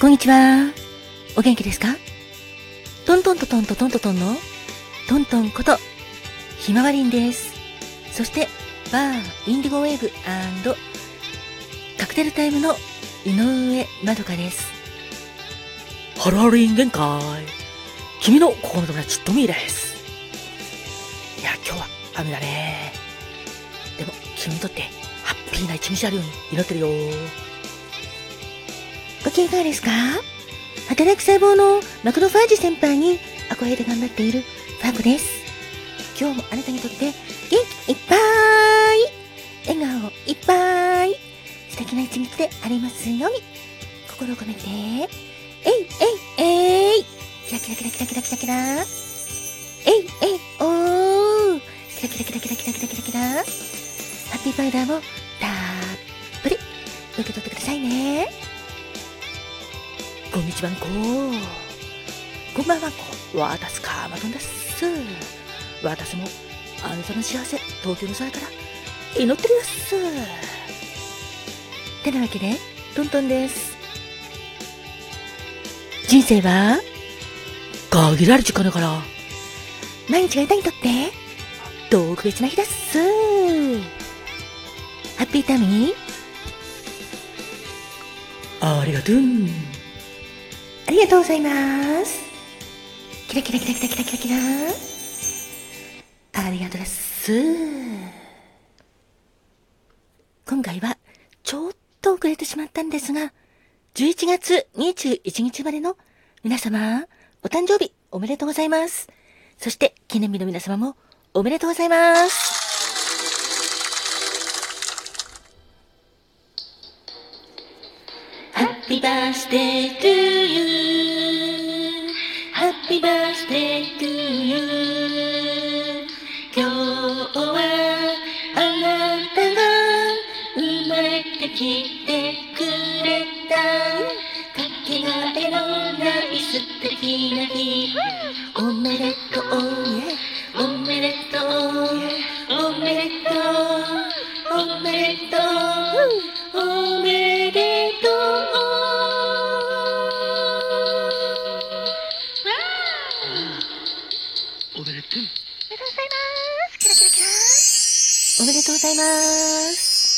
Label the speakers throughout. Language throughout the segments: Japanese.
Speaker 1: こんにちは。お元気ですか？トントントントントントントンのトントンことひまわりんです。そして、バーインディゴウェーブカクテルタイムの井上まどかです。
Speaker 2: ハロハロリン限界。君の心の友達、トミーです。いや、今日は雨だね。でも、君にとって、ハッピーな一日あるように祈ってるよ。
Speaker 1: ご機嫌いかがですか？働く細胞のマクロファージ先輩に憧れて頑張っているファーコです。今日もあなたにとって元気いっぱい笑顔いっぱい素敵な一日でありますように。心を込めてえいえいえいキラキラキラキラキラキラキラ。えいえいおー。キラキラキラキラキラキラキラキラ。ハッピーパウダーもたっぷり受け取ってくださいね。
Speaker 2: こんにちはんこ。こんばんはんこ。わたすかまどんです。私も、あなたの幸せ、東京の空から、祈ってるやす。
Speaker 1: てなわけで、トントンです。人生は、
Speaker 2: 限られる時間だから、
Speaker 1: 毎日があなたにとって、特別な日です？ハッピータミー、
Speaker 2: ありがとう。
Speaker 1: ありがとうございます。キラキラキラキラキラキラキラ。ありがとうです。今回は、ちょっと遅れてしまったんですが、11月21日までの皆様、お誕生日おめでとうございます。そして、記念日の皆様もおめでとうございます。Happy birthday to you. Happy birthday to you. 今日はあなたが生まれてきてくれたかけがえのない素敵な日おめでとうおめでとう。おめでとうございます。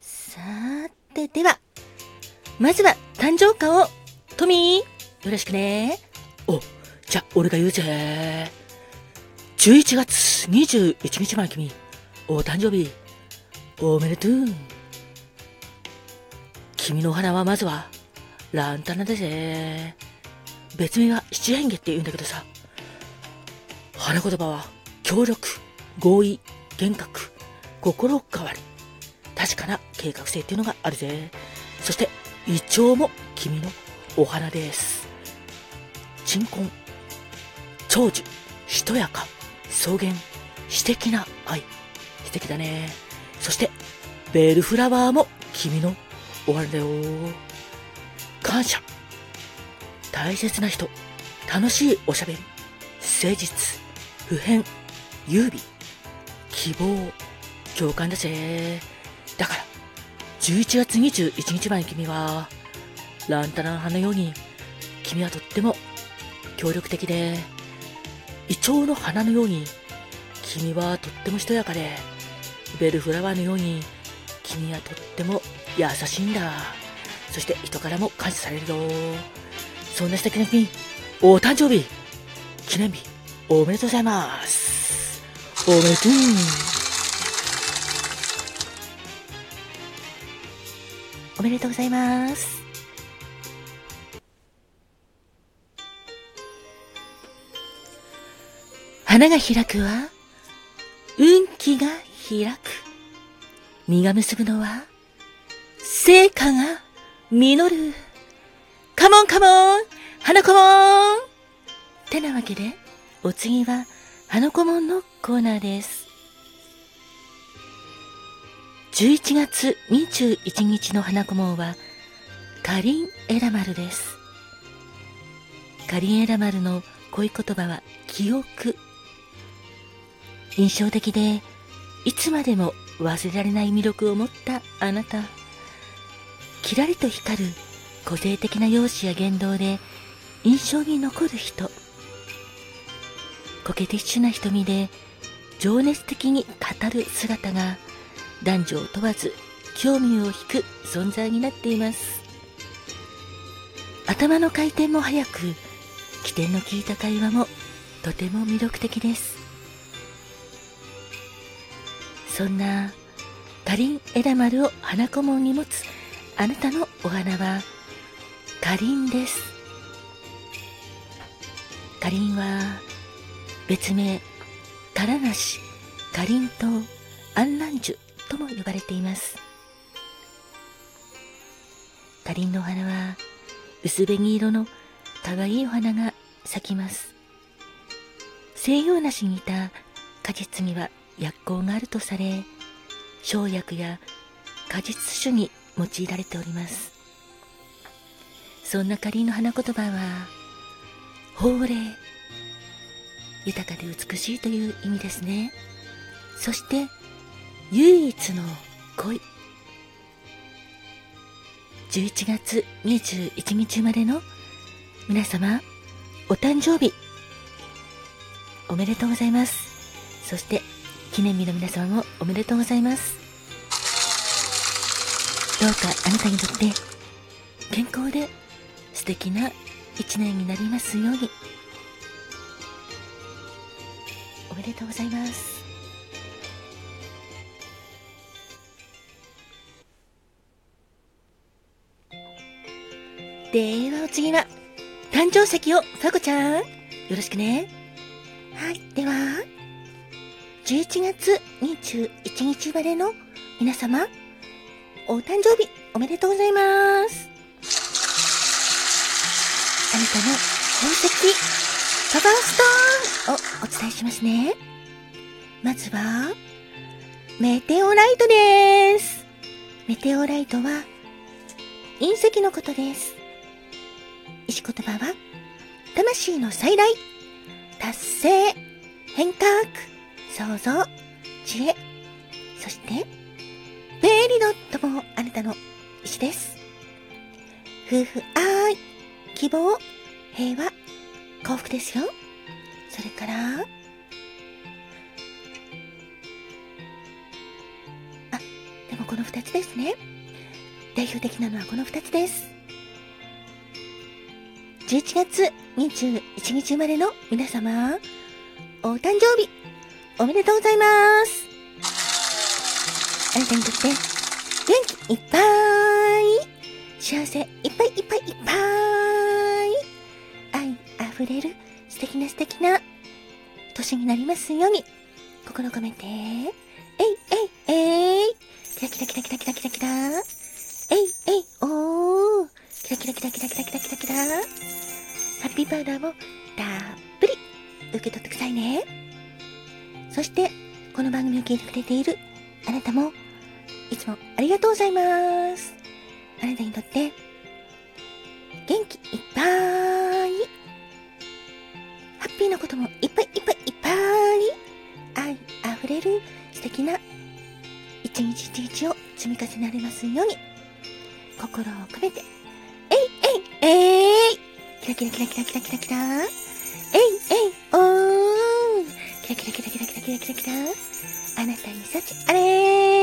Speaker 1: さーて、では、まずは誕生花を、トミー、よろしくね。
Speaker 2: お、じゃ、俺が言うぜ。11月21日前君、お誕生日、おめでとう。君のお花はまずは、ランタナだぜ。別名は七変化って言うんだけどさ。花言葉は、協力、合意、幻覚、心変わり、確かな計画性っていうのがあるぜ。そして、イチョウも君のお花です。鎮魂、長寿、しとやか、草原、詩的な愛。素敵だね。そして、ベルフラワーも君のお花だよ。感謝。大切な人、楽しいおしゃべり、誠実、普遍、優美、希望、共感だぜ。だから、11月21日前に君は、ランタナの花のように、君はとっても協力的で、イチョウの花のように、君はとってもしとやかで、ベルフラワーのように、君はとっても優しいんだ。そして人からも感謝されるよ。そんな素敵な君、お誕生日、記念日、おめでとうございます。おめでとう。
Speaker 1: おめでとうございます。花が開くは、運気が開く。実が結ぶのは、成果が実る。カモンカモン花子もんてなわけで、お次は、花子もんのコーナーです。11月21日の花子門は、カリンエラマルです。カリンエラマルの恋言葉は、記憶。印象的で、いつまでも忘れられない魅力を持ったあなた。
Speaker 2: キラリと光る個性的な容姿や言動で印象に残る人。コケティッシュな瞳で情熱的に語る姿が男女を問わず興味を引く存在になっています。頭の回転も速く起点の効いた会話もとても魅力的です。そんなかりん枝丸を花顧問に持つあなたのお花はかりんです。かりんは別名からなしかりんとう安蘭樹とも呼ばれています。かりんのお花は薄紅色の可愛いお花が咲きます。西洋梨に似た果実には薬効があるとされ生薬や果実酒に用いられております。そんなかりんの花言葉は法令豊かで美しいという意味ですね。そして唯一の恋。11月21日までの皆様お誕生日。おめでとうございます。そして記念日の皆様もおめでとうございます。どうかあなたにとって健康で素敵な一年になりますように。おめでとうございます。ではお次は誕生石をさこちゃん。よろしくね。はいでは。11月21日までの皆様お誕生日おめでとうございますあなたの宝石カバーストーンをお伝えしますね。まずはメテオライトです。メテオライトは隕石のことです。石言葉は魂の再来。達成変革創造知恵。そしてベーリドットもあなたの石です。夫婦愛。希望平和幸福ですよ。それからあでもこの2つですね。代表的なのはこの2つです。11月21日生まれの皆様、お誕生日、おめでとうございます。あなたにとって、元気いっぱい、幸せいっぱいいっぱいいっぱい、愛あふれる素敵な素敵な年になりますように、心込めて、えいえいえい、キラキラキラキラキラキラキラ、えいえいおー、キラキラキラキラキラキラキラキラ。ハッピーパウダーもたっぷり。受け取ってくださいね。そして、この番組を聞いてくれているあなたも、いつもありがとうございます。あなたにとって、元気いっぱい、こともいっぱいいっぱいいっぱい愛あふれる素敵な一日一日を積み重ねられますように心を込めて。えいえいえい。キラキラキラキラキラキラキラえいえい。おーキラキラキラキラキラキラキラあなたに幸あれ。ー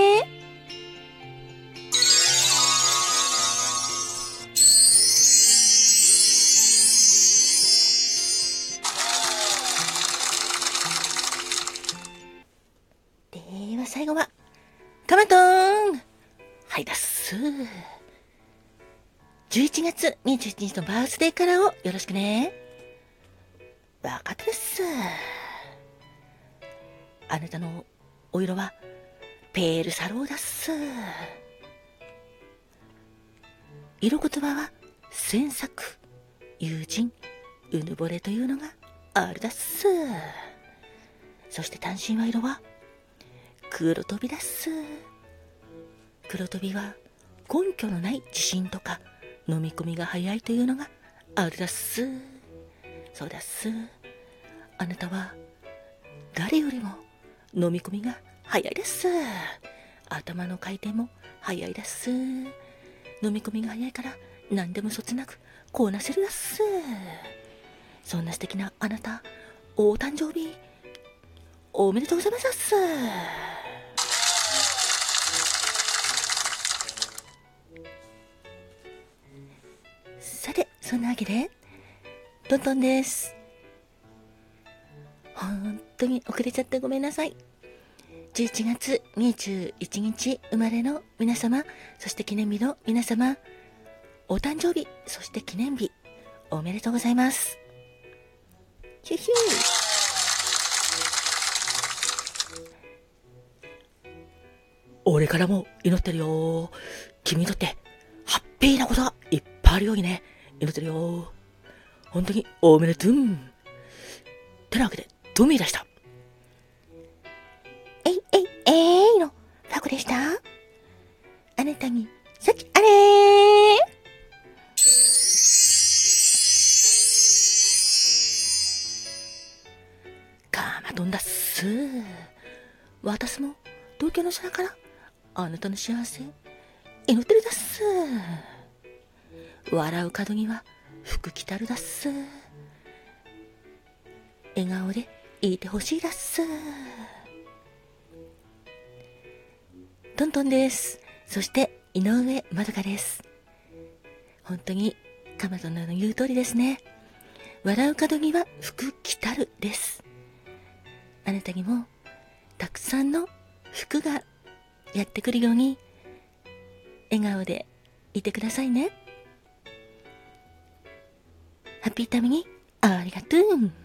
Speaker 2: 31日のバースデーかーをよろしくね。バカったです。あなたのお色はペールサローダス。色言葉は詮索、友人、うぬぼれというのがあるだっす。そして単身は色は黒飛びだっす。黒飛びは根拠のない自信とか飲み込みが早いというのがあるだっす。そうだっす。あなたは誰よりも飲み込みが早いです。頭の回転も早いです。飲み込みが早いから何でもそつなくこうなせるだっすそんな素敵なあなたお誕生日おめでとうございますそんなわけでトントンです。本当に遅れちゃってごめんなさい。11月21日生まれの皆様そして記念日の皆様お誕生日そして記念日おめでとうございます。ヒュヒュ俺からも祈ってるよ。君にとってハッピーなことがいっぱいあるようにね。祈ってるよ。本当におめでとうてなわけでドミーでした。えいえいえいの。ファコでした。あなたにさっきあれ。ーかまどんだっす私も東京の空からあなたの幸せ祈ってるだっす笑う門には福来たるだっす。笑顔でいてほしいだっす。トントンです。そして井上まどかです。本当にかまどの言う通りですね。笑う門には福来たるです。あなたにもたくさんの服がやってくるように笑顔でいてくださいね。ハッピータミにありがとう。